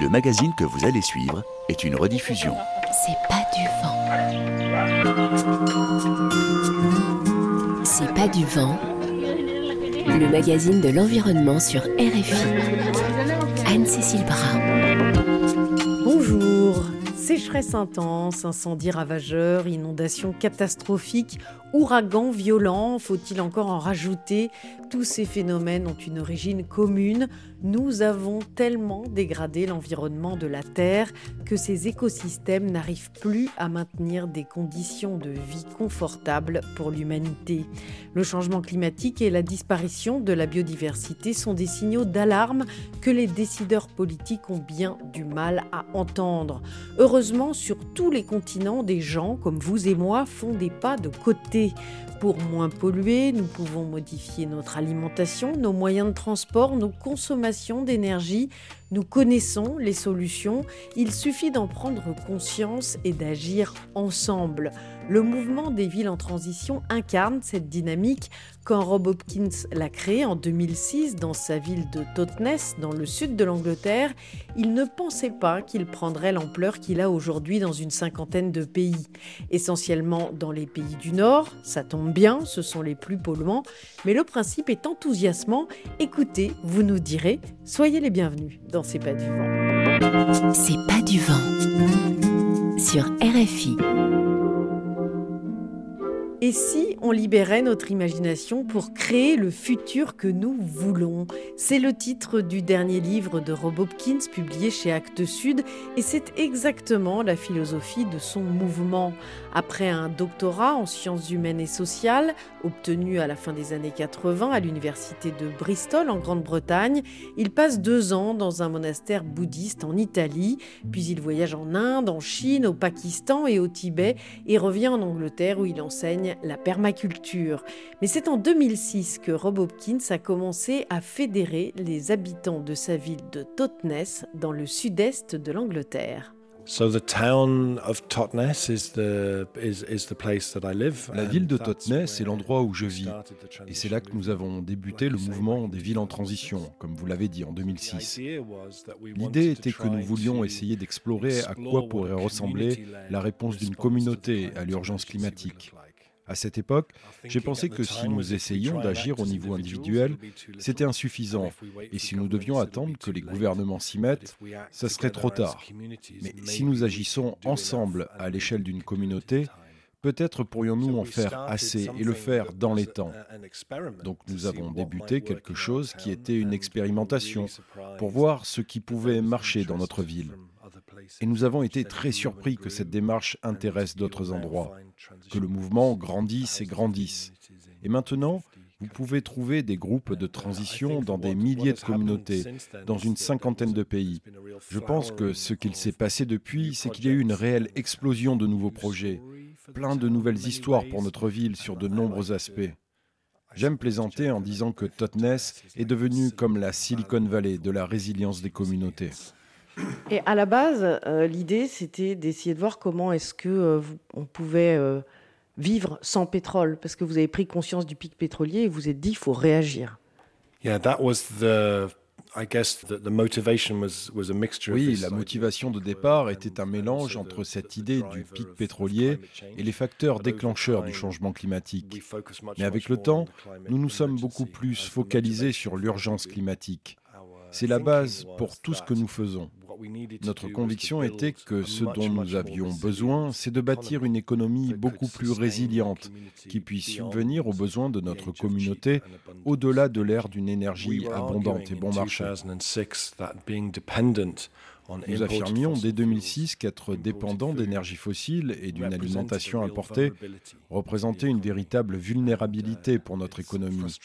Le magazine que vous allez suivre est une rediffusion. C'est pas du vent. C'est pas du vent. Le magazine de l'environnement sur RFI. Anne-Cécile Brun. Bonjour. Sécheresse intense, incendies ravageurs, inondations catastrophiques, ouragans violents, faut-il encore en rajouter? Tous ces phénomènes ont une origine commune. Nous avons tellement dégradé l'environnement de la Terre que ces écosystèmes n'arrivent plus à maintenir des conditions de vie confortables pour l'humanité. Le changement climatique et la disparition de la biodiversité sont des signaux d'alarme que les décideurs politiques ont bien du mal à entendre. Heureusement, sur tous les continents, des gens comme vous et moi font des pas de côté. Pour moins polluer, nous pouvons modifier notre alimentation, nos moyens de transport, nos consommations d'énergie. Nous connaissons les solutions, il suffit d'en prendre conscience et d'agir ensemble. Le mouvement des villes en transition incarne cette dynamique quand Rob Hopkins l'a créé en 2006 dans sa ville de Totnes, dans le sud de l'Angleterre. Il ne pensait pas qu'il prendrait l'ampleur qu'il a aujourd'hui dans une cinquantaine de pays. Essentiellement dans les pays du Nord, ça tombe bien, ce sont les plus polluants, mais le principe est enthousiasmant. Écoutez, vous nous direz, soyez les bienvenus C'est pas du vent. C'est pas du vent. Sur RFI. Et si on libérait notre imagination pour créer le futur que nous voulons. C'est le titre du dernier livre de Rob Hopkins publié chez Actes Sud et c'est exactement la philosophie de son mouvement. Après un doctorat en sciences humaines et sociales, obtenu à la fin des années 80 à l'université de Bristol en Grande-Bretagne, il passe deux ans dans un monastère bouddhiste en Italie, puis il voyage en Inde, en Chine, au Pakistan et au Tibet et revient en Angleterre où il enseigne la permaculture. Mais c'est en 2006 que Rob Hopkins a commencé à fédérer les habitants de sa ville de Totnes dans le sud-est de l'Angleterre. La ville de Totnes est l'endroit où je vis. Et c'est là que nous avons débuté le mouvement des villes en transition, comme vous l'avez dit, en 2006. L'idée était que nous voulions essayer d'explorer à quoi pourrait ressembler la réponse d'une communauté à l'urgence climatique. À cette époque, j'ai pensé que si nous essayions d'agir au niveau individuel, c'était insuffisant. Et si nous devions attendre que les gouvernements s'y mettent, ce serait trop tard. Mais si nous agissons ensemble à l'échelle d'une communauté, Peut-être pourrions-nous en faire assez et le faire dans les temps. Donc nous avons débuté quelque chose qui était une expérimentation pour voir ce qui pouvait marcher dans notre ville. Et nous avons été très surpris que cette démarche intéresse d'autres endroits, que le mouvement grandisse et grandisse. Et maintenant, vous pouvez trouver des groupes de transition dans des milliers de communautés, dans une cinquantaine de pays. Je pense que ce qu'il s'est passé depuis, c'est qu'il y a eu une réelle explosion de nouveaux projets, plein de nouvelles histoires pour notre ville sur de nombreux aspects. J'aime plaisanter en disant que Totnes est devenu comme la Silicon Valley de la résilience des communautés. Et à la base, euh, l'idée, c'était d'essayer de voir comment est-ce que euh, on pouvait euh, vivre sans pétrole, parce que vous avez pris conscience du pic pétrolier et vous êtes dit, il faut réagir. Oui, la motivation de départ était un mélange entre cette idée du pic pétrolier et les facteurs déclencheurs du changement climatique. Mais avec le temps, nous nous sommes beaucoup plus focalisés sur l'urgence climatique. C'est la base pour tout ce que nous faisons. Notre conviction était que ce dont nous avions besoin, c'est de bâtir une économie beaucoup plus résiliente, qui puisse subvenir aux besoins de notre communauté au-delà de l'ère d'une énergie abondante et bon marché. Nous affirmions dès 2006 qu'être dépendant d'énergie fossile et d'une alimentation importée représentait une véritable vulnérabilité pour notre économie.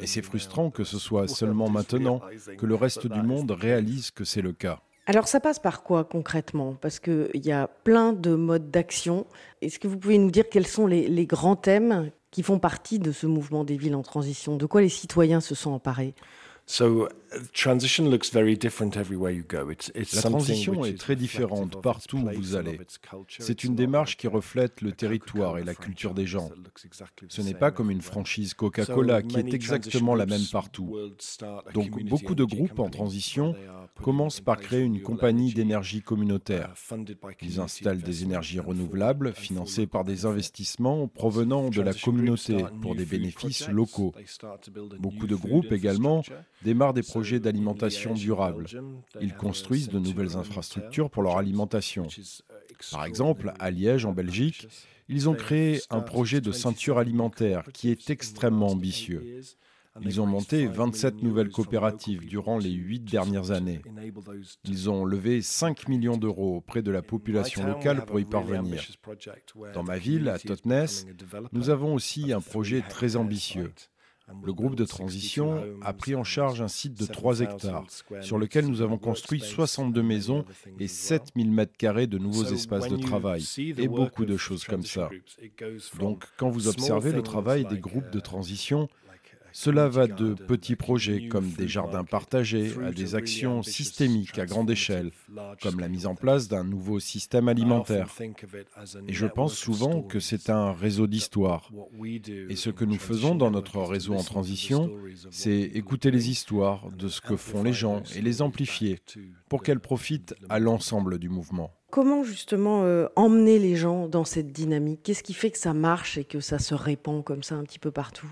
Et c'est frustrant que ce soit seulement maintenant que le reste du monde réalise que c'est le cas. Alors ça passe par quoi concrètement? Parce qu'il y a plein de modes d'action. Est-ce que vous pouvez nous dire quels sont les, les, grands thèmes qui font partie de ce mouvement des villes en transition? De quoi les citoyens se sont emparés? La transition est très différente partout où vous allez. C'est une démarche qui reflète le territoire et la culture des gens. Ce n'est pas comme une franchise Coca-Cola qui est exactement la même partout. Donc beaucoup de groupes en transition commencent par créer une compagnie d'énergie communautaire. Ils installent des énergies renouvelables financées par des investissements provenant de la communauté pour des bénéfices locaux. Beaucoup de groupes également démarrent des projets d'alimentation durable. Ils construisent de nouvelles infrastructures pour leur alimentation. Par exemple, à Liège, en Belgique, ils ont créé un projet de ceinture alimentaire qui est extrêmement ambitieux. Ils ont monté 27 nouvelles coopératives durant les huit dernières années. Ils ont levé 5 millions d'euros auprès de la population locale pour y parvenir. Dans ma ville, à Totnes, nous avons aussi un projet très ambitieux. Le groupe de transition a pris en charge un site de 3 hectares sur lequel nous avons construit 62 maisons et 7000 mètres carrés de nouveaux espaces de travail et beaucoup de choses comme ça. Donc quand vous observez le travail des groupes de transition, cela va de petits projets comme des jardins partagés à des actions systémiques à grande échelle, comme la mise en place d'un nouveau système alimentaire. Et je pense souvent que c'est un réseau d'histoires. Et ce que nous faisons dans notre réseau en transition, c'est écouter les histoires de ce que font les gens et les amplifier pour qu'elles profitent à l'ensemble du mouvement. Comment justement euh, emmener les gens dans cette dynamique? Qu'est-ce qui fait que ça marche et que ça se répand comme ça un petit peu partout?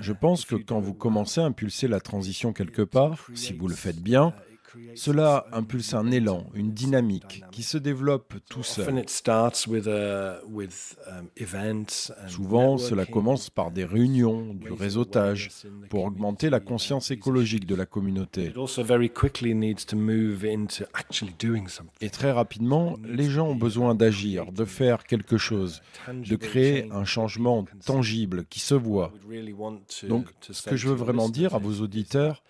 Je pense que quand vous commencez à impulser la transition quelque part, si vous le faites bien, cela impulse un élan, une dynamique qui se développe tout seul. Souvent, cela commence par des réunions, du réseautage, pour augmenter la conscience écologique de la communauté. Et très rapidement, les gens ont besoin d'agir, de faire quelque chose, de créer un changement tangible qui se voit. Donc, ce que je veux vraiment dire à vos auditeurs,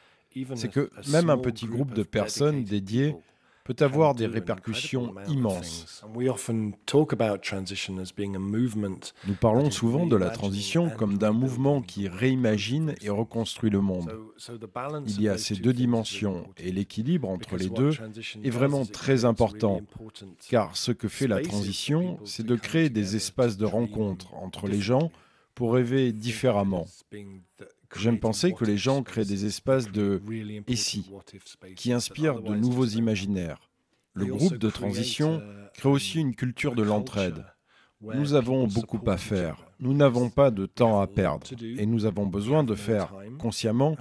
c'est que même un petit groupe de personnes dédiées peut avoir des répercussions immenses. Nous parlons souvent de la transition comme d'un mouvement qui réimagine et reconstruit le monde. Il y a ces deux dimensions et l'équilibre entre les deux est vraiment très important, car ce que fait la transition, c'est de créer des espaces de rencontre entre les gens pour rêver différemment. J'aime penser que les gens créent des espaces de ici qui inspirent de nouveaux imaginaires. Le groupe de transition crée aussi une culture de l'entraide. Nous avons beaucoup à faire. Nous n'avons pas de temps à perdre et nous avons besoin de faire consciemment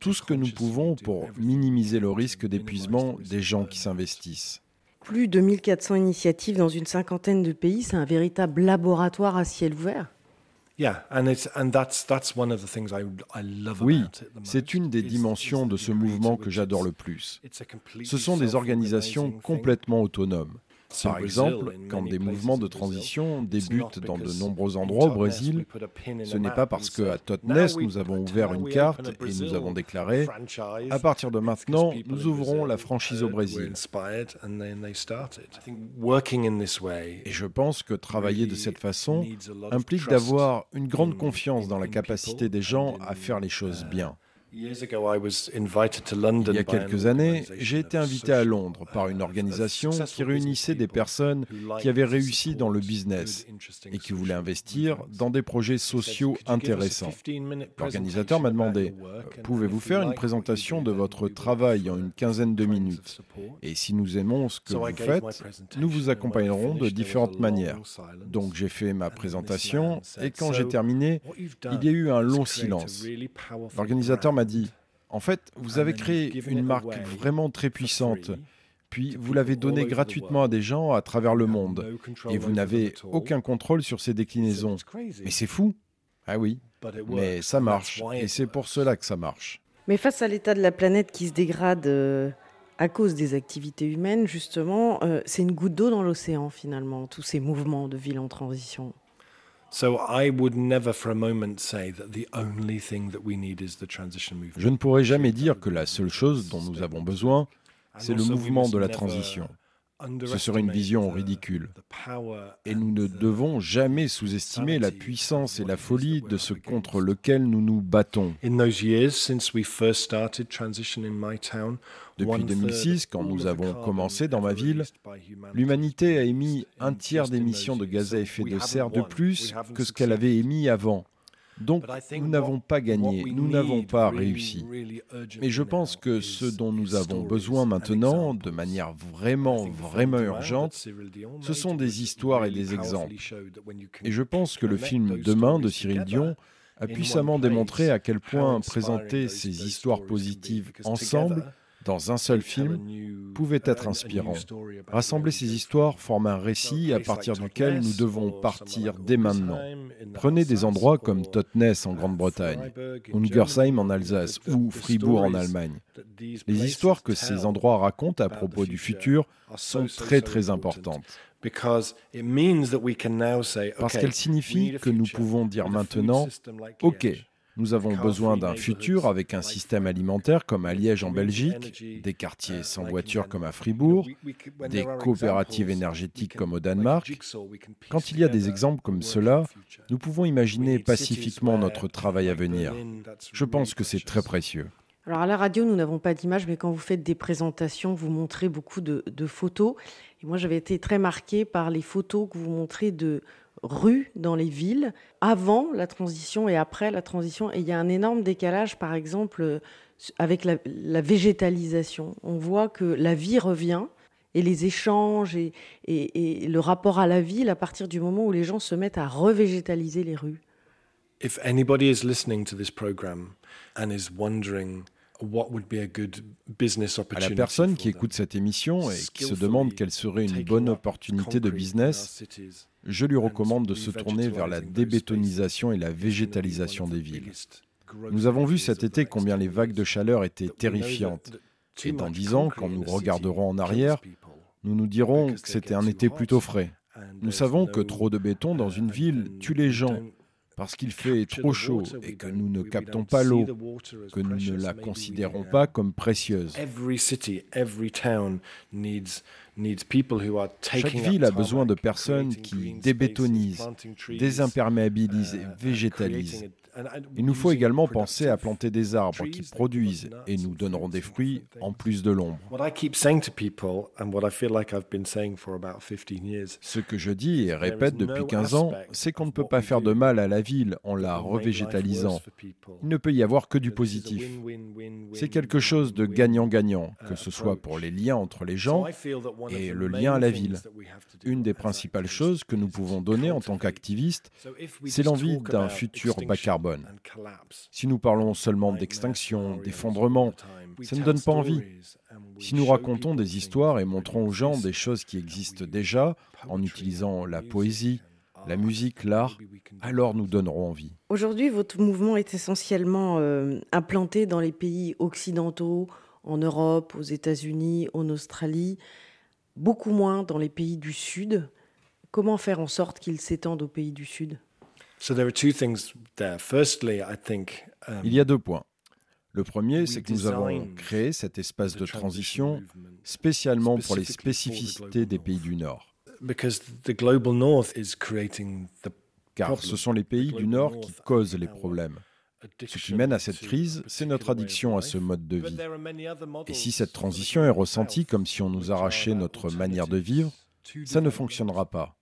tout ce que nous pouvons pour minimiser le risque d'épuisement des gens qui s'investissent. Plus de 1400 initiatives dans une cinquantaine de pays, c'est un véritable laboratoire à ciel ouvert. Oui, c'est une des dimensions de ce mouvement que j'adore le plus. Ce sont des organisations complètement autonomes. Par exemple, quand des mouvements de transition débutent dans de nombreux endroits au Brésil, ce n'est pas parce qu'à Totnes, nous avons ouvert une carte et nous avons déclaré à partir de maintenant, nous ouvrons la franchise au Brésil. Et je pense que travailler de cette façon implique d'avoir une grande confiance dans la capacité des gens à faire les choses bien. Il y a quelques années, j'ai été invité à Londres par une organisation qui réunissait des personnes qui avaient réussi dans le business et qui voulaient investir dans des projets sociaux intéressants. L'organisateur m'a demandé, pouvez-vous faire une présentation de votre travail en une quinzaine de minutes Et si nous aimons ce que vous faites, nous vous accompagnerons de différentes manières. Donc j'ai fait ma présentation et quand j'ai terminé, il y a eu un long silence. L'organisateur m'a dit, en fait, vous avez créé une marque vraiment très puissante, puis vous l'avez donnée gratuitement à des gens à travers le monde, et vous n'avez aucun contrôle sur ces déclinaisons. Mais c'est fou. Ah oui, mais ça marche, et c'est pour cela que ça marche. Mais face à l'état de la planète qui se dégrade euh, à cause des activités humaines, justement, euh, c'est une goutte d'eau dans l'océan finalement, tous ces mouvements de ville en transition. Je ne pourrais jamais dire que la seule chose dont nous avons besoin, c'est le mouvement de la transition. Ce serait une vision ridicule. Et nous ne devons jamais sous-estimer la puissance et la folie de ce contre lequel nous nous battons. Depuis 2006, quand nous avons commencé dans ma ville, l'humanité a émis un tiers d'émissions de gaz à effet de serre de plus que ce qu'elle avait émis avant. Donc nous n'avons pas gagné, nous n'avons pas réussi. Mais je pense que ce dont nous avons besoin maintenant, de manière vraiment, vraiment urgente, ce sont des histoires et des exemples. Et je pense que le film Demain de Cyril Dion a puissamment démontré à quel point présenter ces histoires positives ensemble dans un seul film pouvait être inspirant. Rassembler ces histoires forme un récit à partir duquel nous devons partir dès maintenant. Prenez des endroits comme Totnes en Grande-Bretagne, Ungersheim en Alsace ou Fribourg en Allemagne. Les histoires que ces endroits racontent à propos du futur sont très très importantes. Parce qu'elles signifient que nous pouvons dire maintenant, OK, nous avons besoin d'un futur avec un système alimentaire comme à Liège en Belgique, des quartiers sans voiture comme à Fribourg, des coopératives énergétiques comme au Danemark. Quand il y a des exemples comme cela, nous pouvons imaginer pacifiquement notre travail à venir. Je pense que c'est très précieux. Alors à la radio, nous n'avons pas d'image, mais quand vous faites des présentations, vous montrez beaucoup de, photos. Et moi, j'avais été très marquée par les photos que vous montrez de rues dans les villes avant la transition et après la transition. Et il y a un énorme décalage, par exemple, avec la, végétalisation. On voit que la vie revient et les échanges et, et, le rapport à la ville à partir du moment où les gens se mettent à revégétaliser les rues. If anybody is listening to this program and is wondering à la personne qui écoute cette émission et qui se demande quelle serait une bonne opportunité de business, je lui recommande de se tourner vers la débétonisation et la végétalisation des villes. Nous avons vu cet été combien les vagues de chaleur étaient terrifiantes. Et dans dix ans, quand nous regarderons en arrière, nous nous dirons que c'était un été plutôt frais. Nous savons que trop de béton dans une ville tue les gens parce qu'il fait trop chaud et que nous ne captons pas l'eau, que nous ne la considérons pas comme précieuse. Chaque ville a besoin de personnes qui débétonisent, désimperméabilisent et végétalisent. Il nous faut également penser à planter des arbres qui produisent et nous donneront des fruits en plus de l'ombre. Ce que je dis et répète depuis 15 ans, c'est qu'on ne peut pas faire de mal à la ville en la revégétalisant. Il ne peut y avoir que du positif. C'est quelque chose de gagnant-gagnant, que ce soit pour les liens entre les gens et le lien à la ville. Une des principales choses que nous pouvons donner en tant qu'activistes, c'est l'envie d'un futur bas carbone. Si nous parlons seulement d'extinction, d'effondrement, ça ne donne pas envie. Si nous racontons des histoires et montrons aux gens des choses qui existent déjà, en utilisant la poésie, la musique, l'art, alors nous donnerons envie. Aujourd'hui, votre mouvement est essentiellement euh, implanté dans les pays occidentaux, en Europe, aux États-Unis, en Australie beaucoup moins dans les pays du Sud. Comment faire en sorte qu'ils s'étendent aux pays du Sud? Il y a deux points. Le premier, c'est que nous avons créé cet espace de transition spécialement pour les spécificités des pays du Nord. Car ce sont les pays du Nord qui causent les problèmes. Ce qui mène à cette crise, c'est notre addiction à ce mode de vie. Et si cette transition est ressentie comme si on nous arrachait notre manière de vivre, ça ne fonctionnera pas.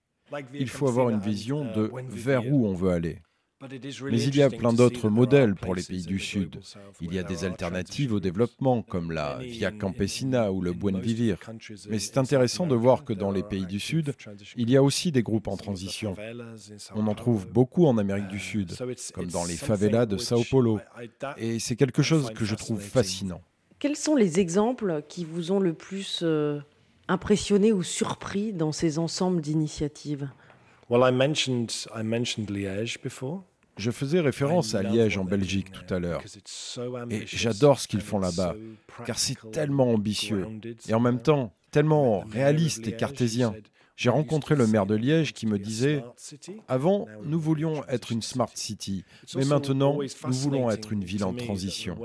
Il faut avoir une vision de vers où on veut aller. Mais il y a plein d'autres modèles pour les pays du Sud. Il y a des alternatives au développement, comme la Via Campesina ou le Buen Vivir. Mais c'est intéressant de voir que dans les pays du Sud, il y a aussi des groupes en transition. On en trouve beaucoup en Amérique du Sud, comme dans les favelas de Sao Paulo. Et c'est quelque chose que je trouve fascinant. Quels sont les exemples qui vous ont le plus euh, impressionné ou surpris dans ces ensembles d'initiatives? Je faisais référence à Liège en Belgique tout à l'heure. Et j'adore ce qu'ils font là-bas, car c'est tellement ambitieux et en même temps tellement réaliste et cartésien. J'ai rencontré le maire de Liège qui me disait Avant, nous voulions être une smart city, mais maintenant, nous voulons être une ville en transition.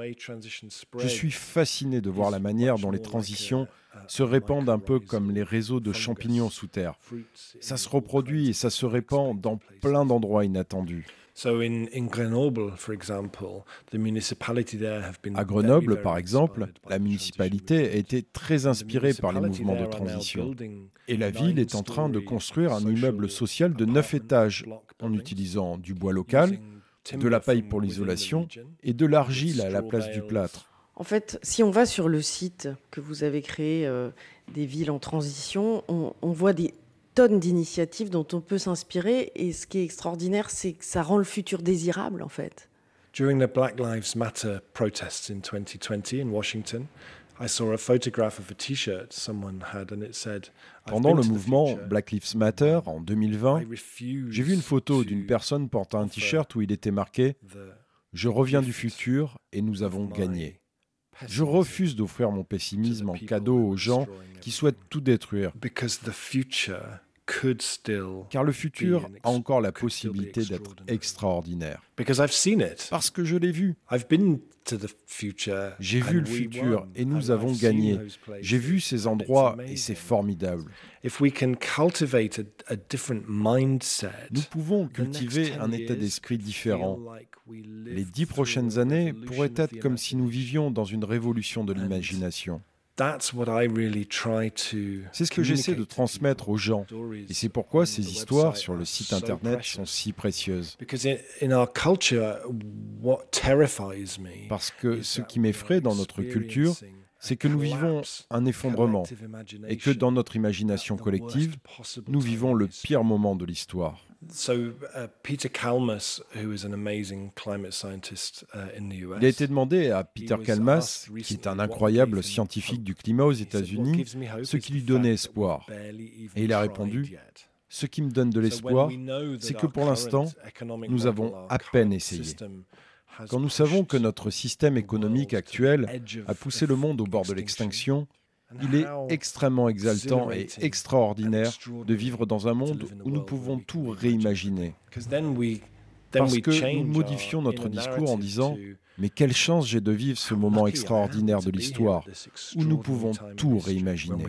Je suis fasciné de voir la manière dont les transitions se répandent un peu comme les réseaux de champignons sous terre. Ça se reproduit et ça se répand dans plein d'endroits inattendus. À Grenoble, par exemple, la municipalité a été très inspirée par les mouvements de transition. Et la ville est en train de construire un immeuble social de neuf étages en utilisant du bois local, de la paille pour l'isolation et de l'argile à la place du plâtre. En fait, si on va sur le site que vous avez créé euh, des villes en transition, on, on voit des tonnes d'initiatives dont on peut s'inspirer. Et ce qui est extraordinaire, c'est que ça rend le futur désirable, en fait. During the Black Lives Matter protests in 2020 in Washington, I saw a photograph of a T-shirt someone had, and it said. Pendant le mouvement Black Lives Matter en 2020, j'ai vu une photo d'une personne portant un T-shirt où il était marqué Je reviens du futur et nous avons gagné. Je refuse d'offrir mon pessimisme en cadeau aux gens qui souhaitent tout détruire. Car le futur a encore la possibilité d'être extraordinaire. Parce que je l'ai vu. J'ai vu le futur et nous avons gagné. J'ai vu ces endroits et c'est formidable. Nous pouvons cultiver un état d'esprit différent. Les dix prochaines années pourraient être comme si nous vivions dans une révolution de l'imagination. C'est ce que j'essaie de transmettre aux gens. Et c'est pourquoi ces histoires sur le site Internet sont si précieuses. Parce que ce qui m'effraie dans notre culture, c'est que nous vivons un effondrement et que dans notre imagination collective, nous vivons le pire moment de l'histoire. Il a été demandé à Peter Kalmas, qui est un incroyable scientifique du climat aux États-Unis, ce qui lui donnait espoir. Et il a répondu Ce qui me donne de l'espoir, c'est que pour l'instant, nous avons à peine essayé. Quand nous savons que notre système économique actuel a poussé le monde au bord de l'extinction, il est extrêmement exaltant et extraordinaire de vivre dans un monde où nous pouvons tout réimaginer. Parce que nous modifions notre discours en disant Mais quelle chance j'ai de vivre ce moment extraordinaire de l'histoire où nous pouvons tout réimaginer.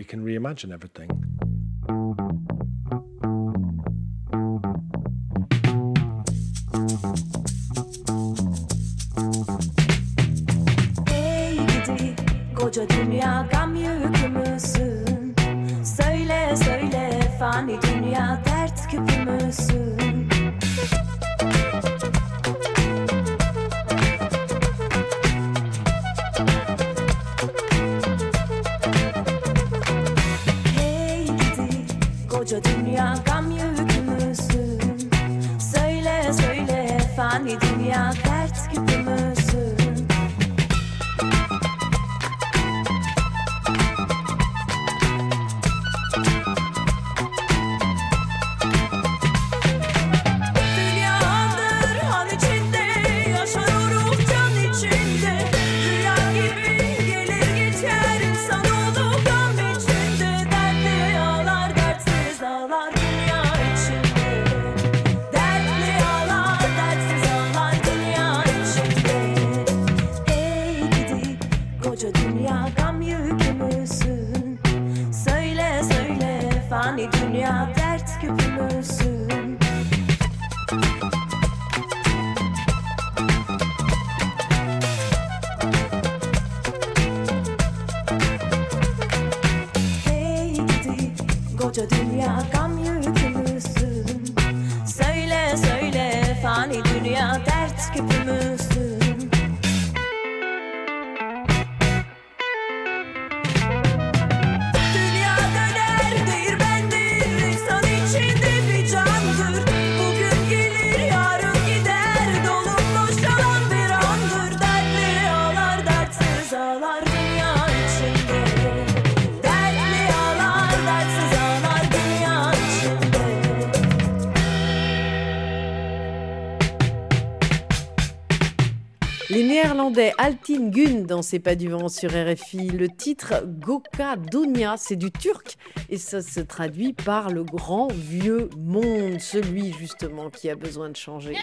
Altin Gun dans C'est pas du vent sur RFI. Le titre Goka Dunya, c'est du turc et ça se traduit par le grand vieux monde, celui justement qui a besoin de changer.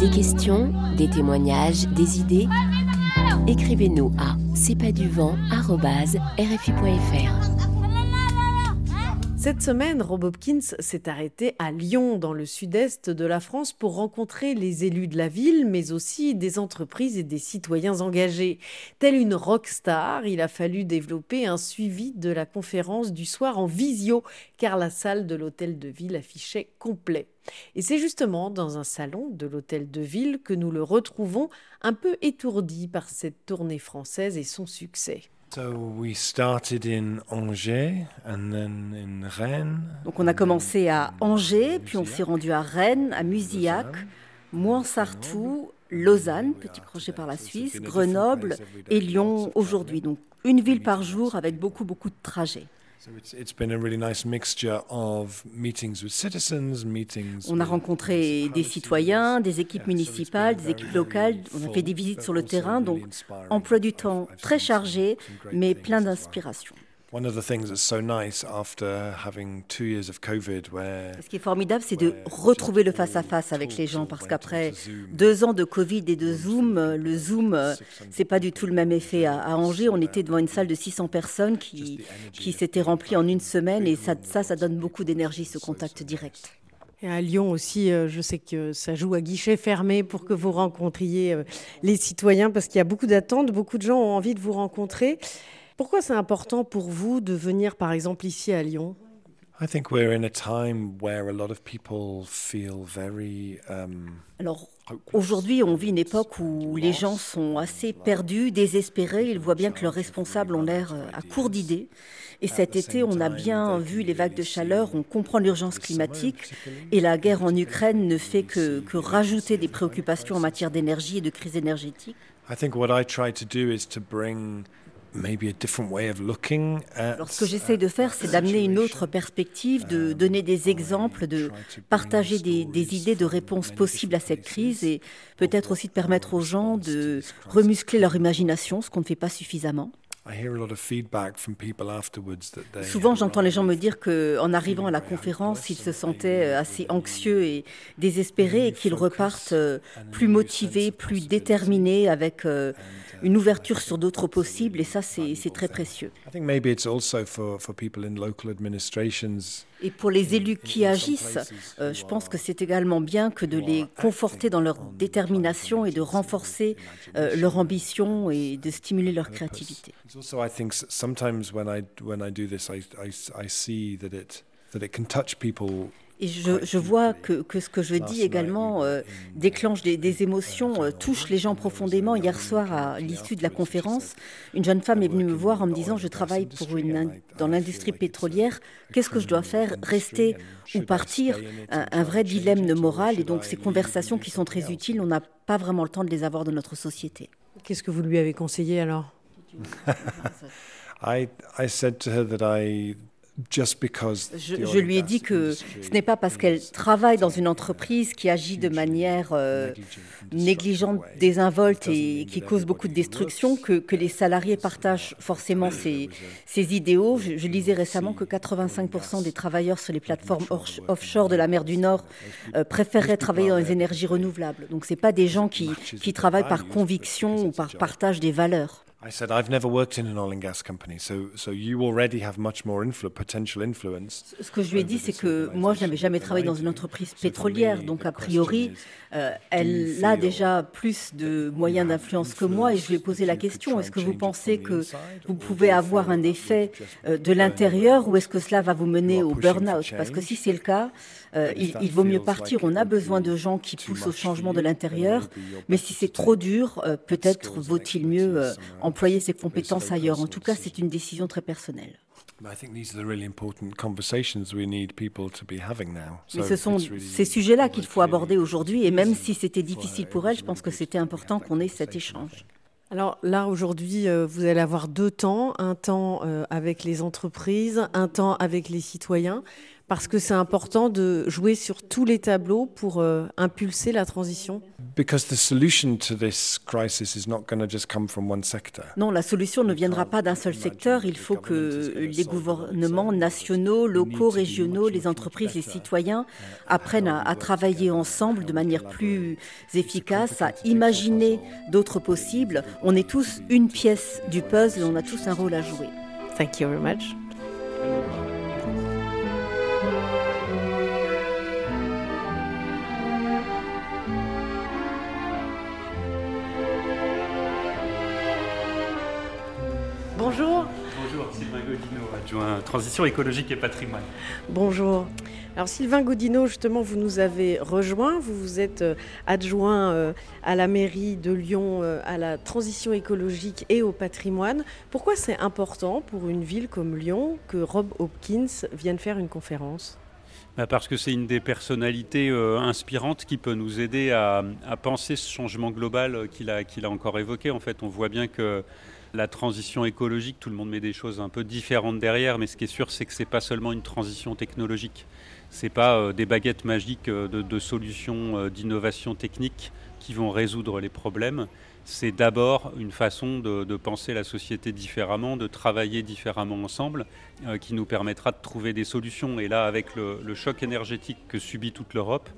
Des questions, des témoignages, des idées Écrivez-nous à c'est pas du vent rfi.fr. Cette semaine, Rob Hopkins s'est arrêté à Lyon, dans le sud-est de la France, pour rencontrer les élus de la ville, mais aussi des entreprises et des citoyens engagés. Tel une rockstar, il a fallu développer un suivi de la conférence du soir en visio, car la salle de l'hôtel de ville affichait complet. Et c'est justement dans un salon de l'hôtel de ville que nous le retrouvons un peu étourdi par cette tournée française et son succès. So we started in Angers and then in Rennes. Donc on a commencé à Angers, puis on s'est rendu à Rennes, à Musillac, Mouansartou, Lausanne, petit projet par la Suisse, Grenoble et Lyon aujourd'hui. Donc une ville par jour avec beaucoup beaucoup de trajets. So it's, it's been a really nice mixture of meetings with citizens, meetings On a rencontré des citoyens, des équipes municipales, des équipes locales, on a fait des visites sur le terrain, donc emploi du temps très chargé, mais plein d'inspiration. One of the things that's so nice after having two years of COVID where Ce qui est formidable, c'est de retrouver le face-à-face avec les gens, parce qu'après deux ans de Covid et de Zoom, le Zoom, euh, c'est pas du tout le même effet. À, à Angers, on était devant une salle de 600 personnes qui, qui s'était remplie en une semaine, et ça, ça, ça donne beaucoup d'énergie, ce contact direct. Et à Lyon aussi, euh, je sais que ça joue à guichet fermé pour que vous rencontriez euh, les citoyens, parce qu'il y a beaucoup d'attentes, beaucoup de gens ont envie de vous rencontrer. Pourquoi c'est important pour vous de venir, par exemple, ici à Lyon? I think we're in a time where a lot of people feel very um, Alors, aujourd'hui, on vit une époque où les gens sont assez perdus, désespérés. Ils voient bien que leurs responsables ont l'air euh, à court d'idées. Et cet été, on a bien vu les vagues de chaleur, on comprend l'urgence climatique. Et la guerre en Ukraine ne fait que, que rajouter des préoccupations en matière d'énergie et de crise énergétique. Alors, ce que j'essaie de faire, c'est d'amener une autre perspective, de donner des exemples, de partager des, des idées de réponses possibles à cette crise et peut-être aussi de permettre aux gens de remuscler leur imagination, ce qu'on ne fait pas suffisamment. I hear a lot of feedback from people afterwards that they Souvent, j'entends les gens me dire qu'en arrivant à la conférence, ils se sentaient euh, assez anxieux et désespérés et qu'ils repartent euh, plus motivés, plus déterminés, avec euh, une ouverture sur d'autres possibles. Et ça, c'est c'est très précieux. Et pour les élus qui agissent, euh, je pense que c'est également bien que de les conforter dans leur détermination et de renforcer euh, leur ambition et de stimuler leur créativité. Et je, je vois que, que ce que je dis également euh, déclenche des, des émotions, euh, touche les gens profondément. Hier soir, à l'issue de la conférence, une jeune femme est venue me voir en me disant Je travaille pour une, in- dans l'industrie pétrolière, qu'est-ce que je dois faire? Rester ou partir? Un, un vrai dilemme moral. Et donc, ces conversations qui sont très utiles, on n'a pas vraiment le temps de les avoir dans notre société. Qu'est-ce que vous lui avez conseillé alors? I I said to her that I Je, lui ai dit que ce n'est pas parce qu'elle travaille dans une entreprise qui agit de manière euh, négligente, désinvolte et qui cause beaucoup de destruction que, que les salariés partagent forcément ces, ces idéaux. Je, je lisais récemment que 85% des travailleurs sur les plateformes off- offshore de la mer du Nord euh, préféreraient travailler dans les énergies renouvelables. Donc ce pas des gens qui, qui travaillent par conviction ou par partage des valeurs. I said I've never worked in an oil and gas company, so so you already have much more influ- potential influence. Ce que je lui ai dit, c'est que moi, je n'avais jamais travaillé dans une entreprise pétrolière, donc a priori, euh, elle a déjà plus de moyens d'influence que moi, et je lui ai posé la question est-ce que vous pensez que vous pouvez avoir un effet euh, de l'intérieur, ou est-ce que cela va vous mener au burn-out? Parce que si c'est le cas, euh, il, il vaut mieux partir. On a besoin de gens qui poussent au changement de l'intérieur, mais si c'est trop dur, euh, peut-être vaut-il mieux euh, employer ses compétences ailleurs. En tout cas, c'est une décision très personnelle. But I think these are the really important conversations we need people to be having now. Mais ce sont ces sujets-là qu'il faut aborder aujourd'hui, et même si c'était difficile pour elle, je pense que c'était important qu'on ait cet échange. Alors là, aujourd'hui, euh, vous allez avoir deux temps. Un temps euh, avec les entreprises, un temps avec les citoyens. Parce que c'est important de jouer sur tous les tableaux pour euh, impulser la transition Non, la solution ne viendra pas d'un seul secteur. Il faut que les gouvernements nationaux, locaux, régionaux, les entreprises, les citoyens apprennent à, à travailler ensemble de manière plus efficace, à imaginer d'autres possibles. On est tous une pièce du puzzle, on a tous un rôle à jouer. Thank you very much. Bonjour. Bonjour, Sylvain Godino, adjoint transition écologique et patrimoine. Bonjour. Alors Sylvain Godino, justement, vous nous avez rejoint. Vous vous êtes euh, adjoint euh, à la mairie de Lyon euh, à la transition écologique et au patrimoine. Pourquoi c'est important pour une ville comme Lyon que Rob Hopkins vienne faire une conférence? Bah, parce que c'est une des personnalités euh, inspirantes qui peut nous aider à, à penser ce changement global qu'il a, qu'il a encore évoqué. En fait, on voit bien que la transition écologique, tout le monde met des choses un peu différentes derrière, mais ce qui est sûr, c'est que c'est pas seulement une transition technologique. C'est pas euh, des baguettes magiques euh, de, solutions euh, d'innovation technique qui vont résoudre les problèmes. C'est d'abord une façon de, penser la société différemment, de travailler différemment ensemble, qui nous permettra de trouver des solutions. Et là, avec le choc énergétique que subit toute l'Europe,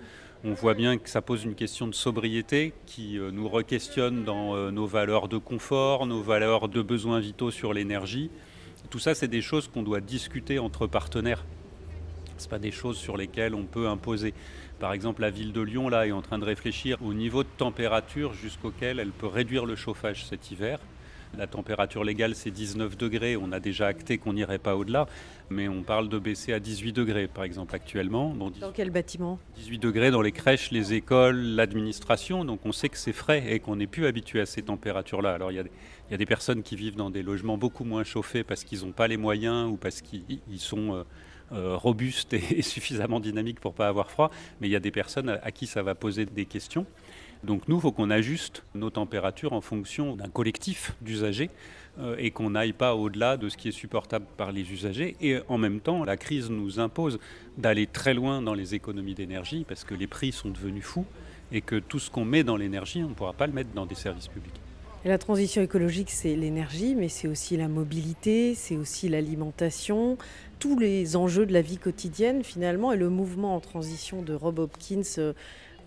on voit bien que ça pose une question de sobriété qui euh, nous re-questionne dans euh, nos valeurs de confort, nos valeurs de besoins vitaux sur l'énergie. Tout ça, c'est des choses qu'on doit discuter entre partenaires. Ce pas des choses sur lesquelles on peut imposer. Par exemple, la ville de Lyon là, est en train de réfléchir au niveau de température jusqu'auquel elle peut réduire le chauffage cet hiver. La température légale, c'est 19 degrés. On a déjà acté qu'on n'irait pas au-delà, mais on parle de baisser à 18 degrés, par exemple, actuellement. Bon, dans quel bâtiment? 18 degrés dans les crèches, les écoles, l'administration. Donc on sait que c'est frais et qu'on n'est plus habitué à ces températures-là. Alors il y, a des, il y, a des personnes qui vivent dans des logements beaucoup moins chauffés parce qu'ils n'ont pas les moyens ou parce qu'ils sont... Euh, euh, robuste et, et, suffisamment dynamique pour pas avoir froid, mais il y a des personnes à, à qui ça va poser des questions. Donc nous, il faut qu'on ajuste nos températures en fonction d'un collectif d'usagers euh, et qu'on n'aille pas au-delà de ce qui est supportable par les usagers. Et en même temps, la crise nous impose d'aller très loin dans les économies d'énergie parce que les prix sont devenus fous et que tout ce qu'on met dans l'énergie, on ne pourra pas le mettre dans des services publics. La transition écologique, c'est l'énergie, mais c'est aussi la mobilité, c'est aussi l'alimentation, tous les enjeux de la vie quotidienne finalement. Et le mouvement en transition de Rob Hopkins euh,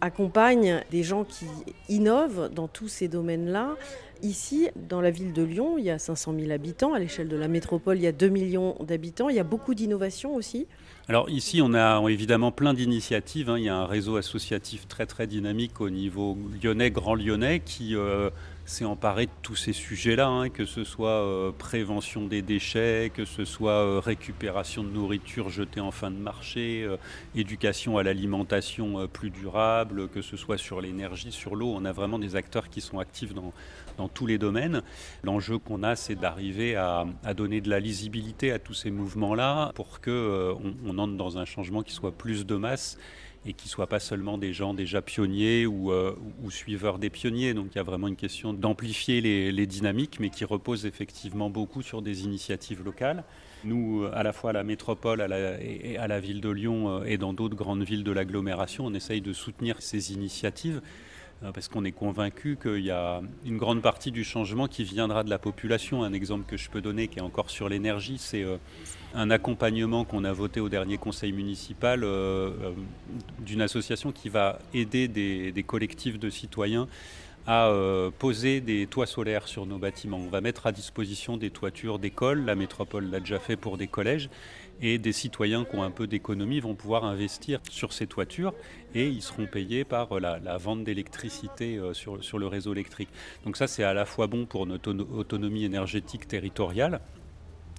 accompagne des gens qui innovent dans tous ces domaines-là. Ici, dans la ville de Lyon, il y a 500 000 habitants. À l'échelle de la métropole, il y a 2 millions d'habitants. Il y a beaucoup d'innovations aussi. Alors ici, on a évidemment plein d'initiatives. Hein. Il y a un réseau associatif très très dynamique au niveau lyonnais, grand lyonnais, qui euh, s'est emparé de tous ces sujets-là, hein, que ce soit euh, prévention des déchets, que ce soit euh, récupération de nourriture jetée en fin de marché, euh, éducation à l'alimentation plus durable, que ce soit sur l'énergie, sur l'eau. On a vraiment des acteurs qui sont actifs dans, tous les domaines. L'enjeu qu'on a, c'est d'arriver à, donner de la lisibilité à tous ces mouvements-là pour qu'on on entre dans un changement qui soit plus de masse et qui ne soient pas seulement des gens déjà pionniers ou, euh, ou, suiveurs des pionniers. Donc il y a vraiment une question d'amplifier les, les, dynamiques, mais qui repose effectivement beaucoup sur des initiatives locales. Nous, à la fois à la métropole à la, et à la ville de Lyon euh, et dans d'autres grandes villes de l'agglomération, on essaye de soutenir ces initiatives parce qu'on est convaincu qu'il y a une grande partie du changement qui viendra de la population. Un exemple que je peux donner qui est encore sur l'énergie, c'est euh, un accompagnement qu'on a voté au dernier conseil municipal euh, d'une association qui va aider des, collectifs de citoyens à euh, poser des toits solaires sur nos bâtiments. On va mettre à disposition des toitures d'écoles, la métropole l'a déjà fait pour des collèges, et des citoyens qui ont un peu d'économie vont pouvoir investir sur ces toitures et ils seront payés par la, la vente d'électricité euh, sur, sur le réseau électrique. Donc ça c'est à la fois bon pour notre autonomie énergétique territoriale,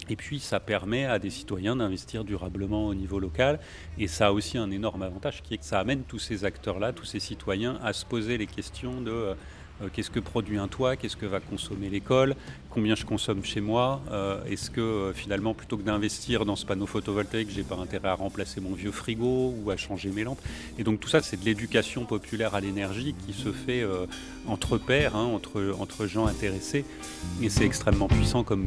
et puis ça permet à des citoyens d'investir durablement au niveau local. Et ça a aussi un énorme avantage qui est que ça amène tous ces acteurs-là, tous ces citoyens à se poser les questions de euh, qu'est-ce que produit un toit, qu'est-ce que va consommer l'école, combien je consomme chez moi, euh, est-ce que euh, finalement plutôt que d'investir dans ce panneau photovoltaïque, j'ai pas intérêt à remplacer mon vieux frigo ou à changer mes lampes? Et donc tout ça c'est de l'éducation populaire à l'énergie qui se fait euh, entre pairs, hein, entre, entre gens intéressés. Et c'est extrêmement puissant comme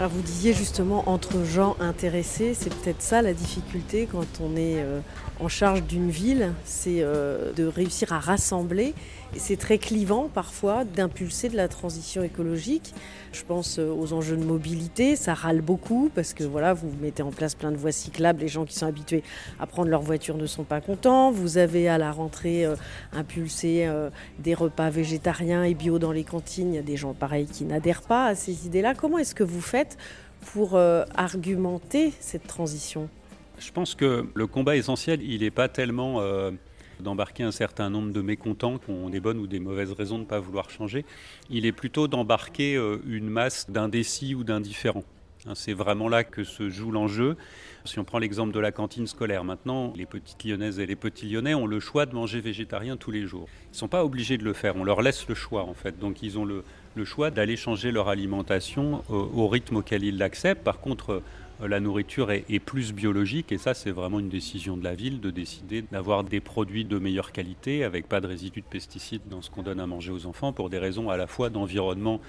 Alors vous disiez justement entre gens intéressés, c'est peut-être ça la difficulté quand on est euh, en charge d'une ville, c'est euh, de réussir à rassembler. C'est très clivant parfois d'impulser de la transition écologique. Je pense euh, aux enjeux de mobilité, ça râle beaucoup parce que voilà, vous mettez en place plein de voies cyclables, les gens qui sont habitués à prendre leur voiture ne sont pas contents. Vous avez à la rentrée impulsé des repas végétariens et bio dans les cantines, il y a des gens pareils qui n'adhèrent pas à ces idées-là. Comment est-ce que vous faites pour euh, argumenter cette transition? Je pense que le combat essentiel, il n'est pas tellement euh, d'embarquer un certain nombre de mécontents qui ont des bonnes ou des mauvaises raisons de ne pas vouloir changer. Il est plutôt d'embarquer euh, une masse d'indécis ou d'indifférents. Hein, c'est vraiment là que se joue l'enjeu. Si on prend l'exemple de la cantine scolaire, maintenant, les petites lyonnaises et les petits lyonnais ont le choix de manger végétarien tous les jours. Ils ne sont pas obligés de le faire, on leur laisse le choix en fait. Donc ils ont le, le choix d'aller changer leur alimentation au, au rythme auquel ils l'acceptent. Par contre, euh, la nourriture est, plus biologique et ça c'est vraiment une décision de la ville de décider d'avoir des produits de meilleure qualité avec pas de résidus de pesticides dans ce qu'on donne à manger aux enfants pour des raisons à la fois d'environnement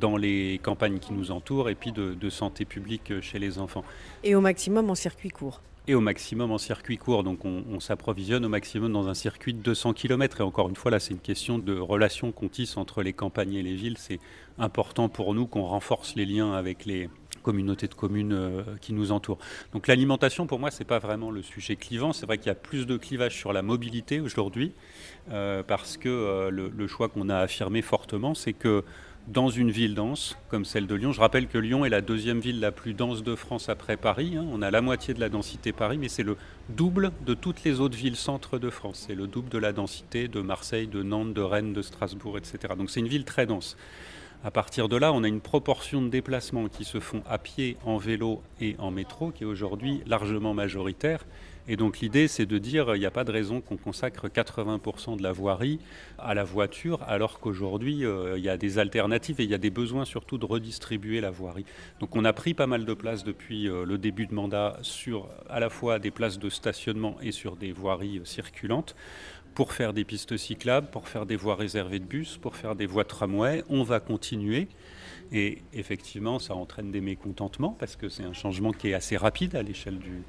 dans les campagnes qui nous entourent et puis de, santé publique chez les enfants. Et au maximum en circuit court et au maximum en circuit court. Donc on, on s'approvisionne au maximum dans un circuit de 200 km. Et encore une fois, là, c'est une question de relation qu'on tisse entre les campagnes et les villes. C'est important pour nous qu'on renforce les liens avec les communautés de communes euh, qui nous entourent. Donc l'alimentation, pour moi, c'est pas vraiment le sujet clivant. C'est vrai qu'il y a plus de clivage sur la mobilité aujourd'hui, euh, parce que euh, le choix qu'on a affirmé fortement, c'est que dans une ville dense comme celle de Lyon. Je rappelle que Lyon est la deuxième ville la plus dense de France après Paris. Hein. On a la moitié de la densité Paris, mais c'est le double de toutes les autres villes centres de France. C'est le double de la densité de Marseille, de Nantes, de Rennes, de Strasbourg, etc. Donc c'est une ville très dense. À partir de là, on a une proportion de déplacements qui se font à pied, en vélo et en métro qui est aujourd'hui largement majoritaire. Et donc l'idée, c'est de dire il n'y a pas de raison qu'on consacre 80% de la voirie à la voiture, alors qu'aujourd'hui, euh, il y a des alternatives et il y a des besoins surtout de redistribuer la voirie. Donc on a pris pas mal de places depuis euh, le début de mandat sur à la fois des places de stationnement et sur des voiries euh, circulantes pour faire des pistes cyclables, pour faire des voies réservées de bus, pour faire des voies de tramway. On va continuer. Et effectivement, ça entraîne des mécontentements parce que c'est un changement qui est assez rapide à l'échelle du,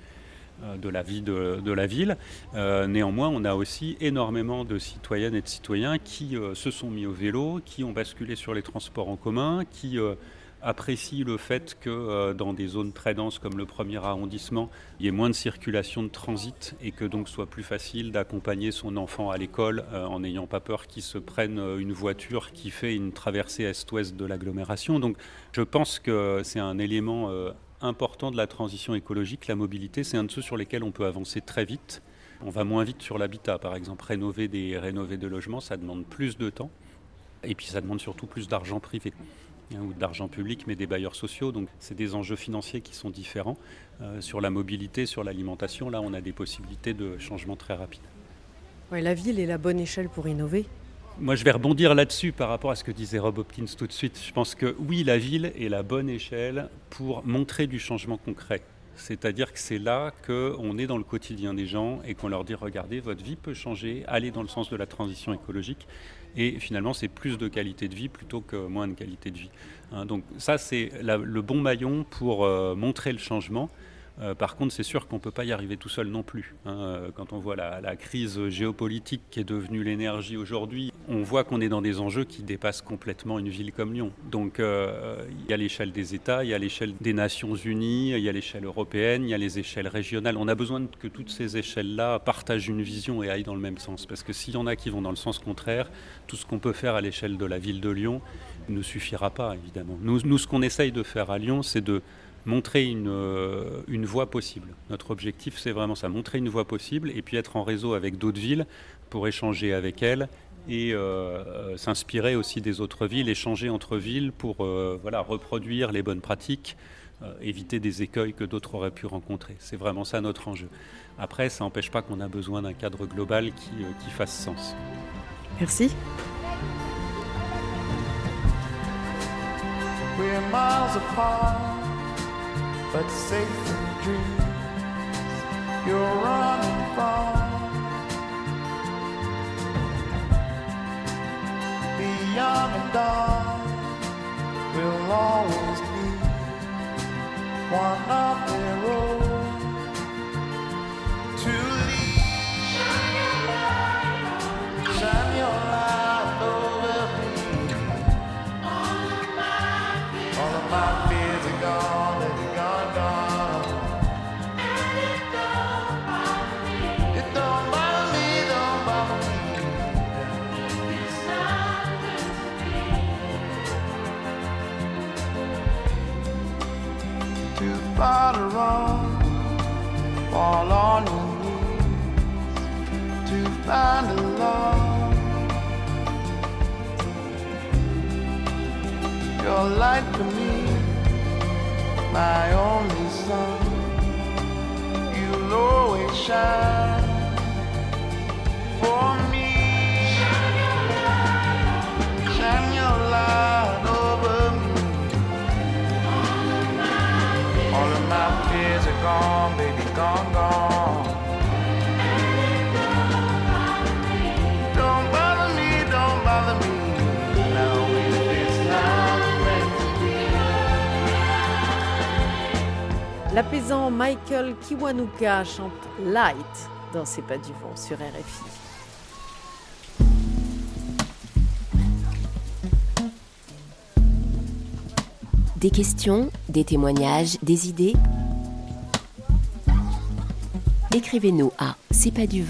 de la vie de, la ville. Euh, néanmoins, on a aussi énormément de citoyennes et de citoyens qui euh, se sont mis au vélo, qui ont basculé sur les transports en commun, qui euh, apprécient le fait que dans des zones très denses comme le premier arrondissement, il y ait moins de circulation de transit et que donc soit plus facile d'accompagner son enfant à l'école en n'ayant pas peur qu'il se prenne une voiture qui fait une traversée est-ouest de l'agglomération. Donc je pense que c'est un élément important de la transition écologique, la mobilité, c'est un de ceux sur lesquels on peut avancer très vite. On va moins vite sur l'habitat, par exemple. Rénover des, rénover des logements, ça demande plus de temps. Et puis ça demande surtout plus d'argent privé hein, ou d'argent public, mais des bailleurs sociaux. Donc c'est des enjeux financiers qui sont différents. Euh, sur la mobilité, sur l'alimentation, là, on a des possibilités de changement très rapides. Ouais, la ville est la bonne échelle pour innover moi, je vais rebondir là-dessus par rapport à ce que disait Rob Hopkins tout de suite. Je pense que oui, la ville est la bonne échelle pour montrer du changement concret. C'est-à-dire que c'est là qu'on est dans le quotidien des gens et qu'on leur dit regardez, votre vie peut changer, allez dans le sens de la transition écologique. Et finalement, c'est plus de qualité de vie plutôt que moins de qualité de vie. Hein, donc ça, c'est le bon maillon pour euh, montrer le changement. Euh, par contre, c'est sûr qu'on ne peut pas y arriver tout seul non plus. Hein. Euh, quand on voit la, crise géopolitique qui est devenue l'énergie aujourd'hui, on voit qu'on est dans des enjeux qui dépassent complètement une ville comme Lyon. Donc euh, il y a l'échelle des États, il y a l'échelle des Nations Unies, il y a l'échelle européenne, il y a les échelles régionales. On a besoin que toutes ces échelles-là partagent une vision et aillent dans le même sens. Parce que s'il y en a qui vont dans le sens contraire, tout ce qu'on peut faire à l'échelle de la ville de Lyon ne suffira pas, évidemment. Nous, nous ce qu'on essaye de faire à Lyon, c'est de montrer une, euh, une voie possible. Notre objectif, c'est vraiment ça, montrer une voie possible et puis être en réseau avec d'autres villes pour échanger avec elles et euh, s'inspirer aussi des autres villes, échanger entre villes pour euh, voilà, reproduire les bonnes pratiques, euh, éviter des écueils que d'autres auraient pu rencontrer. C'est vraiment ça notre enjeu. Après, ça n'empêche pas qu'on a besoin d'un cadre global qui, qui fasse sens. Merci. We're miles apart. But safe in dreams. You're running far. Be young and dark, we'll always be one of their own to leave. Fall on your knees to find a love. Your light for me, my only sun. You'll always shine for me. Shine your light over me. All of my fears are gone, baby, L'apaisant Michael Kiwanuka chante Light dans C'est pas du vent sur RFI. Des questions, des témoignages, des idées? Écrivez-nous à c'est pas du.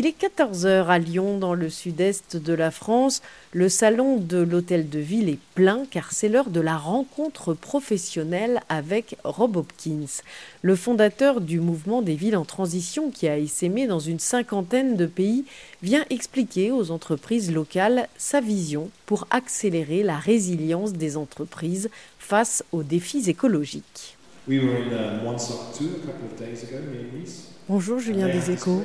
Il est 14h à Lyon, dans le sud-est de la France. Le salon de l'hôtel de ville est plein car c'est l'heure de la rencontre professionnelle avec Rob Hopkins, le fondateur du mouvement des villes en transition qui a essaimé dans une cinquantaine de pays, vient expliquer aux entreprises locales sa vision pour accélérer la résilience des entreprises face aux défis écologiques. Bonjour Julien Deséco.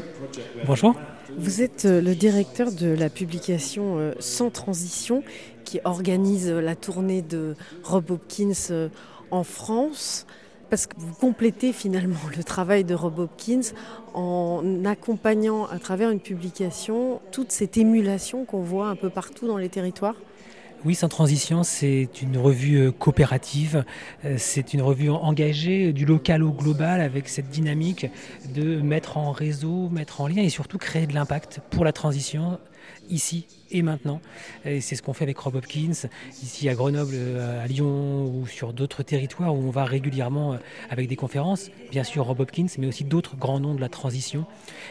Bonjour. Vous êtes euh, le directeur de la publication euh, Sans Transition qui organise euh, la tournée de Rob Hopkins en France. Parce que vous complétez finalement le travail de Rob Hopkins en accompagnant à travers une publication toute cette émulation qu'on voit un peu partout dans les territoires. Oui, Sans Transition, c'est une revue euh, coopérative, euh, c'est une revue engagée euh, du local au global avec cette dynamique de mettre en réseau, mettre en lien et surtout créer de l'impact pour la transition ici et maintenant. Et c'est ce qu'on fait avec Rob Hopkins, ici à Grenoble, à Lyon ou sur d'autres territoires où on va régulièrement avec des conférences. Bien sûr Rob Hopkins, mais aussi d'autres grands noms de la transition.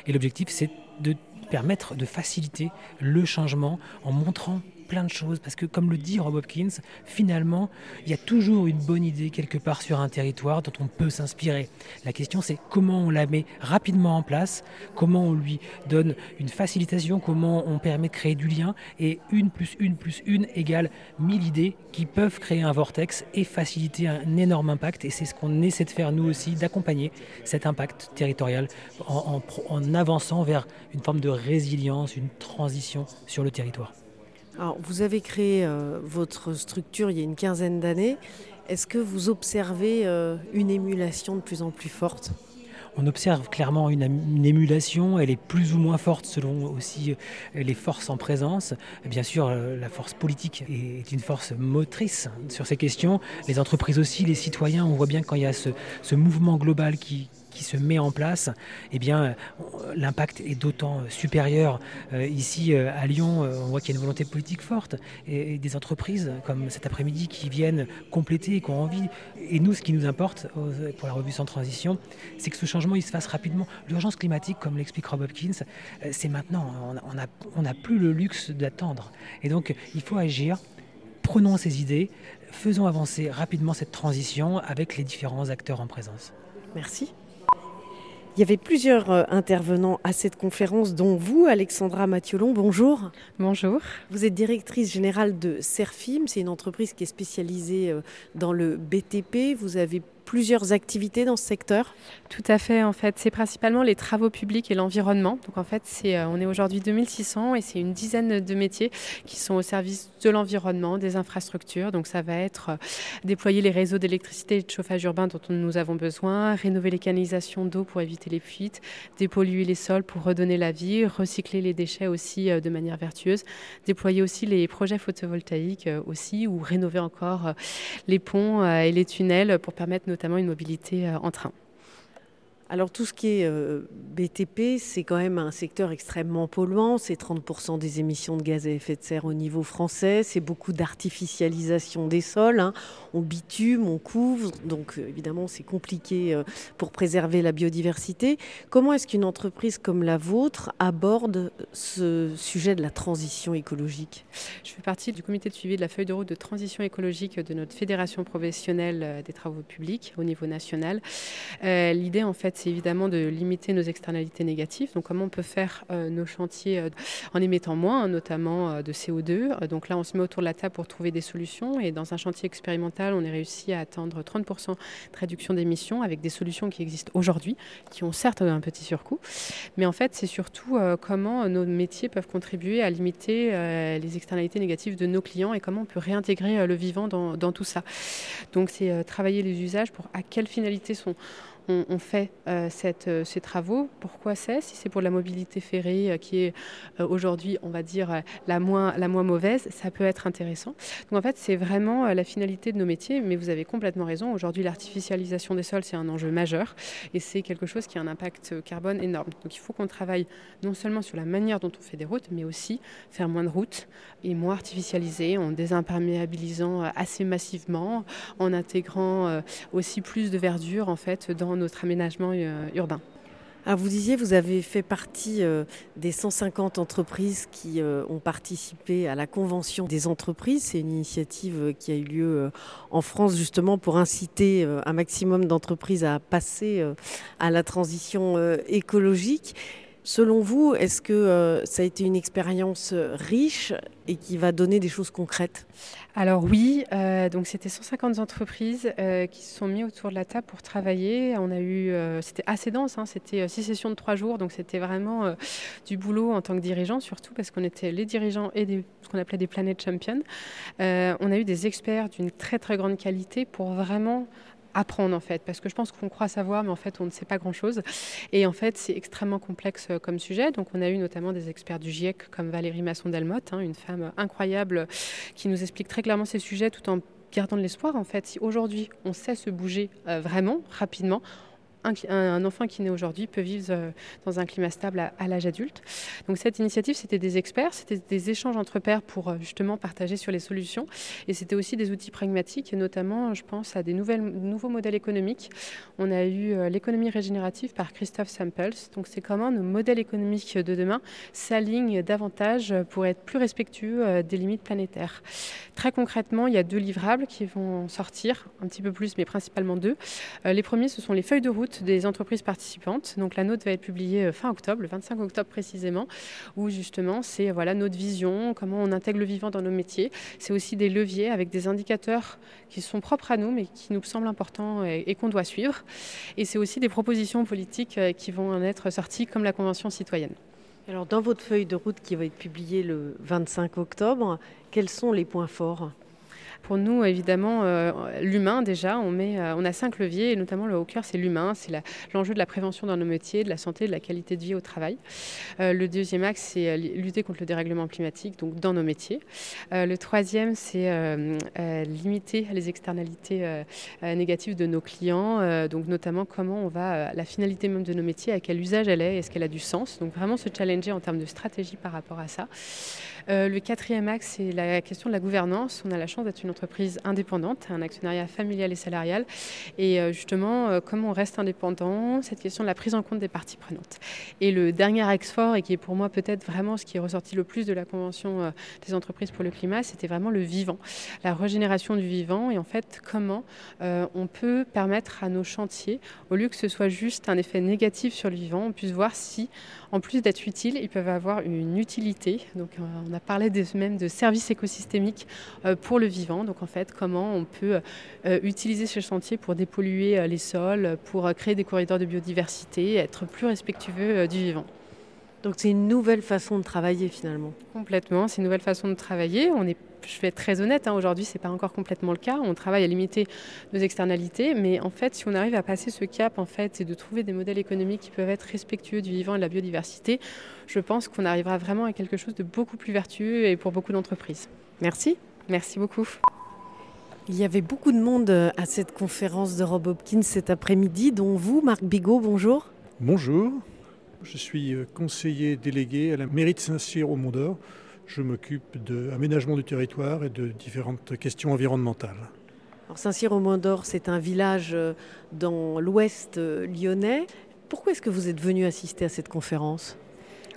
Et l'objectif, c'est de permettre de faciliter le changement en montrant plein de choses parce que comme le dit Rob Hopkins, finalement, il y a toujours une bonne idée quelque part sur un territoire dont on peut s'inspirer. La question c'est comment on la met rapidement en place, comment on lui donne une facilitation, comment on permet de créer du lien et une plus une plus une égale mille idées qui peuvent créer un vortex et faciliter un énorme impact et c'est ce qu'on essaie de faire nous aussi, d'accompagner cet impact territorial en, en avançant vers une forme de résilience, une transition sur le territoire. Alors, vous avez créé euh, votre structure il y a une quinzaine d'années. Est-ce que vous observez euh, une émulation de plus en plus forte? On observe clairement une, émulation, elle est plus ou moins forte selon aussi les forces en présence. Bien sûr, la force politique est une force motrice sur ces questions. Les entreprises aussi, les citoyens, on voit bien quand il y a ce mouvement global qui, qui se met en place, eh bien, l'impact est d'autant supérieur. Euh, ici, euh, à Lyon, euh, on voit qu'il y a une volonté politique forte et, des entreprises comme cet après-midi qui viennent compléter et qui ont envie. Et nous, ce qui nous importe pour la revue Sans Transition, c'est que ce changement il se fasse rapidement. L'urgence climatique, comme l'explique Rob Hopkins, c'est maintenant. On n'a plus le luxe d'attendre. Et donc, il faut agir. Prenons ces idées, faisons avancer rapidement cette transition avec les différents acteurs en présence. Merci. Il y avait plusieurs euh, intervenants à cette conférence, dont vous, Alexandra Mathiolon. Bonjour. Bonjour. Vous êtes directrice générale de Serfim. C'est une entreprise qui est spécialisée euh, dans le BTP. Vous avez plusieurs activités dans ce secteur Tout à fait, en fait. C'est principalement les travaux publics et l'environnement. Donc, en fait, c'est, euh, on est aujourd'hui 2600 et c'est une dizaine de métiers qui sont au service de l'environnement, des infrastructures. Donc, ça va être euh, déployer les réseaux d'électricité et de chauffage urbain dont nous avons besoin, rénover les canalisations d'eau pour éviter les fuites, dépolluer les sols pour redonner la vie, recycler les déchets aussi euh, de manière vertueuse, déployer aussi les projets photovoltaïques aussi ou rénover encore les ponts et les tunnels pour permettre notamment une mobilité euh, en train. Alors tout ce qui est euh, BTP, c'est quand même un secteur extrêmement polluant. C'est 30% des émissions de gaz à effet de serre au niveau français. C'est beaucoup d'artificialisation des sols. hein. On bitume, on couvre. Donc euh, évidemment, c'est compliqué euh, pour préserver la biodiversité. Comment est-ce qu'une entreprise comme la vôtre aborde ce sujet de la transition écologique? Je fais partie du comité de suivi de la feuille de route de transition écologique de notre fédération professionnelle des travaux publics au niveau national. L'idée, en fait, c'est évidemment de limiter nos externalités négatives. Donc, comment on peut faire euh, nos chantiers euh, en émettant moins, notamment euh, de CO2. Euh, donc là, on se met autour de la table pour trouver des solutions. Et dans un chantier expérimental, on est réussi à atteindre 30% de réduction d'émissions avec des solutions qui existent aujourd'hui, qui ont certes un petit surcoût. Mais en fait, c'est surtout comment nos métiers peuvent contribuer à limiter les externalités négatives de nos clients et comment on peut réintégrer le vivant dans, tout ça. Donc, c'est travailler les usages pour à quelle finalité sont on, fait euh, euh, ces travaux. Pourquoi c'est? Si c'est pour la mobilité ferrée euh, qui est aujourd'hui, on va dire, la moins, la moins mauvaise, ça peut être intéressant. Donc en fait, c'est vraiment la finalité de nos métiers, mais vous avez complètement raison. Aujourd'hui, l'artificialisation des sols, c'est un enjeu majeur et c'est quelque chose qui a un impact carbone énorme. Donc il faut qu'on travaille non seulement sur la manière dont on fait des routes, mais aussi faire moins de routes et moins artificialiser, en désimperméabilisant assez massivement, en intégrant aussi plus de verdure en fait dans notre aménagement euh, urbain. Alors vous disiez, vous avez fait partie euh, des 150 entreprises qui euh, ont participé à la Convention des entreprises. C'est une initiative qui a eu lieu en France justement pour inciter un maximum d'entreprises à passer à la transition écologique. Selon vous, est-ce que euh, ça a été une expérience euh, riche et qui va donner des choses concrètes? Alors oui, euh, donc c'était 150 entreprises qui se sont mis autour de la table pour travailler. On a eu, c'était assez dense, hein, c'était six sessions de trois jours, donc c'était vraiment du boulot en tant que dirigeant, surtout parce qu'on était les dirigeants et ce qu'on appelait des Planet Champions. On a eu des experts d'une très très grande qualité pour vraiment apprendre en fait, parce que je pense qu'on croit savoir, mais en fait on ne sait pas grand-chose. Et en fait c'est extrêmement complexe euh, comme sujet. Donc on a eu notamment des experts du GIEC comme Valérie Masson-Delmotte, hein, une femme incroyable qui nous explique très clairement ces sujets tout en gardant de l'espoir. En fait, si aujourd'hui on sait se bouger euh, vraiment rapidement, un, enfant qui naît aujourd'hui peut vivre euh, dans un climat stable à, l'âge adulte. Donc cette initiative, c'était des experts, c'était des échanges entre pairs pour euh, justement partager sur les solutions. Et c'était aussi des outils pragmatiques, notamment, je pense, à des nouveaux modèles économiques. On a eu euh, l'économie régénérative par Christophe Samples. Donc c'est comment nos modèles économiques de demain s'alignent davantage pour être plus respectueux des limites planétaires. Très concrètement, il y a deux livrables qui vont sortir, un petit peu plus, mais principalement deux. Les premiers, ce sont les feuilles de route des entreprises participantes. Donc la nôtre va être publiée fin octobre, le 25 octobre précisément, où justement c'est voilà notre vision, comment on intègre le vivant dans nos métiers. C'est aussi des leviers avec des indicateurs qui sont propres à nous, mais qui nous semblent importants et, et qu'on doit suivre. Et c'est aussi des propositions politiques euh, qui vont en être sorties, comme la Convention citoyenne. Alors dans votre feuille de route qui va être publiée le 25 octobre, quels sont les points forts? Pour nous, évidemment, euh, l'humain, déjà, on, met, euh, on a cinq leviers, et notamment le haut cœur, c'est l'humain, c'est l'enjeu de la prévention dans nos métiers, de la santé, de la qualité de vie au travail. Euh, le deuxième axe, c'est lutter contre le dérèglement climatique, donc dans nos métiers. Le troisième, c'est limiter les externalités négatives de nos clients, donc notamment comment on va, la finalité même de nos métiers, à quel usage elle est, est-ce qu'elle a du sens, donc vraiment se challenger en termes de stratégie par rapport à ça. Euh, le quatrième axe, c'est la question de la gouvernance. On a la chance d'être une entreprise indépendante, un actionnariat familial et salarial. Et euh, justement, euh, comment on reste indépendant Cette question de la prise en compte des parties prenantes. Et le dernier axe fort, et qui est pour moi peut-être vraiment ce qui est ressorti le plus de la Convention des entreprises pour le climat, c'était vraiment le vivant, la régénération du vivant. Et en fait, comment on peut permettre à nos chantiers, au lieu que ce soit juste un effet négatif sur le vivant, on puisse voir si, en plus d'être utiles, ils peuvent avoir une utilité. Donc, euh, on a parlé de, même de services écosystémiques euh, pour le vivant. Donc en fait, comment on peut euh, utiliser ce chantier pour dépolluer les sols, pour créer des corridors de biodiversité, être plus respectueux du vivant. Donc c'est une nouvelle façon de travailler finalement. Complètement, c'est une nouvelle façon de travailler. On est, je vais être très honnête, hein, aujourd'hui c'est pas encore complètement le cas. On travaille à limiter nos externalités, mais en fait, si on arrive à passer ce cap, en fait, et de trouver des modèles économiques qui peuvent être respectueux du vivant et de la biodiversité, je pense qu'on arrivera vraiment à quelque chose de beaucoup plus vertueux et pour beaucoup d'entreprises. Merci. Merci beaucoup. Il y avait beaucoup de monde euh, à cette conférence de Rob Hopkins cet après-midi, dont vous, Marc Bigot, bonjour. Bonjour, je suis euh, conseiller délégué à la mairie de Saint-Cyr au Mont-d'Or. Je m'occupe de l'aménagement du territoire et de différentes questions environnementales. Alors Saint-Cyr-au-Mont-d'Or, c'est un village euh, dans l'ouest euh, lyonnais. Pourquoi est-ce que vous êtes venu assister à cette conférence?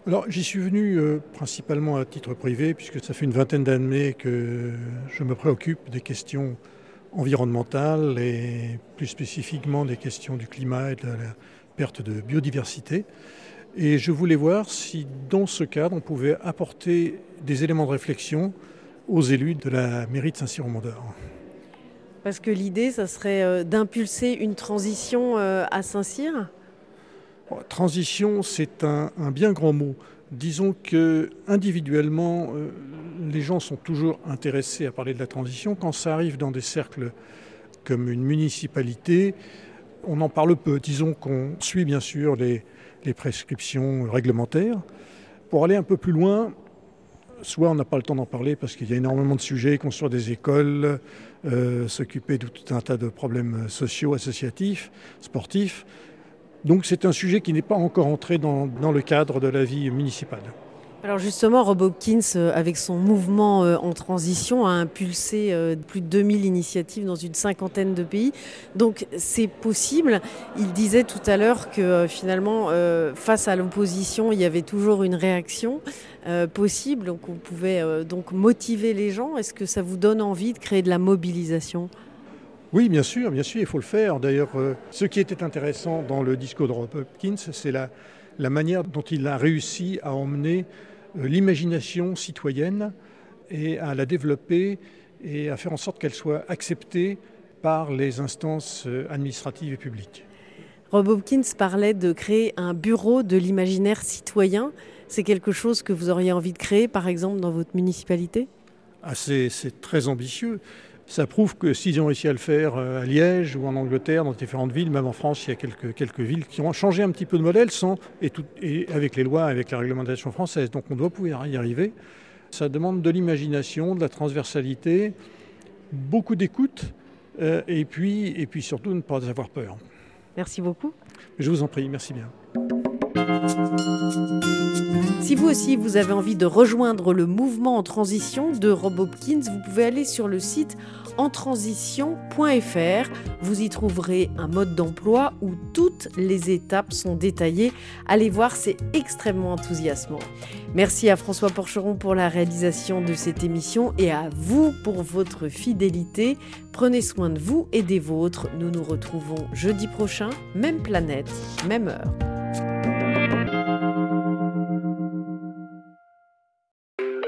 Alors j'y suis venu euh, principalement à titre privé puisque ça fait une vingtaine d'années que je me préoccupe des questions environnementales et plus spécifiquement des questions du climat et de la perte de biodiversité. Et je voulais voir si dans ce cadre on pouvait apporter des éléments de réflexion aux élus de la mairie de Saint-Cyr-au-Mont-d'Or. Parce que l'idée, ça serait euh, d'impulser une transition euh, à Saint-Cyr Bon, Transition, c'est un, un bien grand mot. Disons que individuellement, euh, les gens sont toujours intéressés à parler de la transition. Quand ça arrive dans des cercles comme une municipalité, on en parle peu. Disons qu'on suit bien sûr les, les prescriptions réglementaires. Pour aller un peu plus loin, soit on n'a pas le temps d'en parler parce qu'il y a énormément de sujets, construire des écoles, euh, s'occuper de tout un tas de problèmes sociaux, associatifs, sportifs. Donc c'est un sujet qui n'est pas encore entré dans, dans le cadre de la vie municipale. Alors justement, Rob Hopkins, euh, avec son mouvement euh, en transition, a impulsé euh, plus de 2000 initiatives dans une cinquantaine de pays. Donc c'est possible. Il disait tout à l'heure que finalement, face à l'opposition, il y avait toujours une réaction possible. Donc on pouvait donc motiver les gens. Est-ce que ça vous donne envie de créer de la mobilisation? Oui, bien sûr, bien sûr, il faut le faire. D'ailleurs, ce qui était intéressant dans le discours de Rob Hopkins, c'est la, manière dont il a réussi à emmener l'imagination citoyenne et à la développer et à faire en sorte qu'elle soit acceptée par les instances euh, administratives et publiques. Rob Hopkins parlait de créer un bureau de l'imaginaire citoyen. C'est quelque chose que vous auriez envie de créer, par exemple, dans votre municipalité? Ah, c'est très ambitieux. Ça prouve que s'ils ont réussi à le faire euh, à Liège ou en Angleterre, dans différentes villes, même en France, il y a quelques, quelques villes qui ont changé un petit peu de modèle sans, et, tout, et avec les lois, avec la réglementation française. Donc on doit pouvoir y arriver. Ça demande de l'imagination, de la transversalité, beaucoup d'écoute euh, et, puis, et puis surtout ne pas avoir peur. Merci beaucoup. Je vous en prie, merci bien. Si vous aussi vous avez envie de rejoindre le mouvement en transition de Rob Hopkins, vous pouvez aller sur le site entransition.fr. Vous y trouverez un mode d'emploi où toutes les étapes sont détaillées. Allez voir, c'est extrêmement enthousiasmant. Merci à François Porcheron pour la réalisation de cette émission et à vous pour votre fidélité. Prenez soin de vous et des vôtres. Nous nous retrouvons jeudi prochain, même planète, même heure.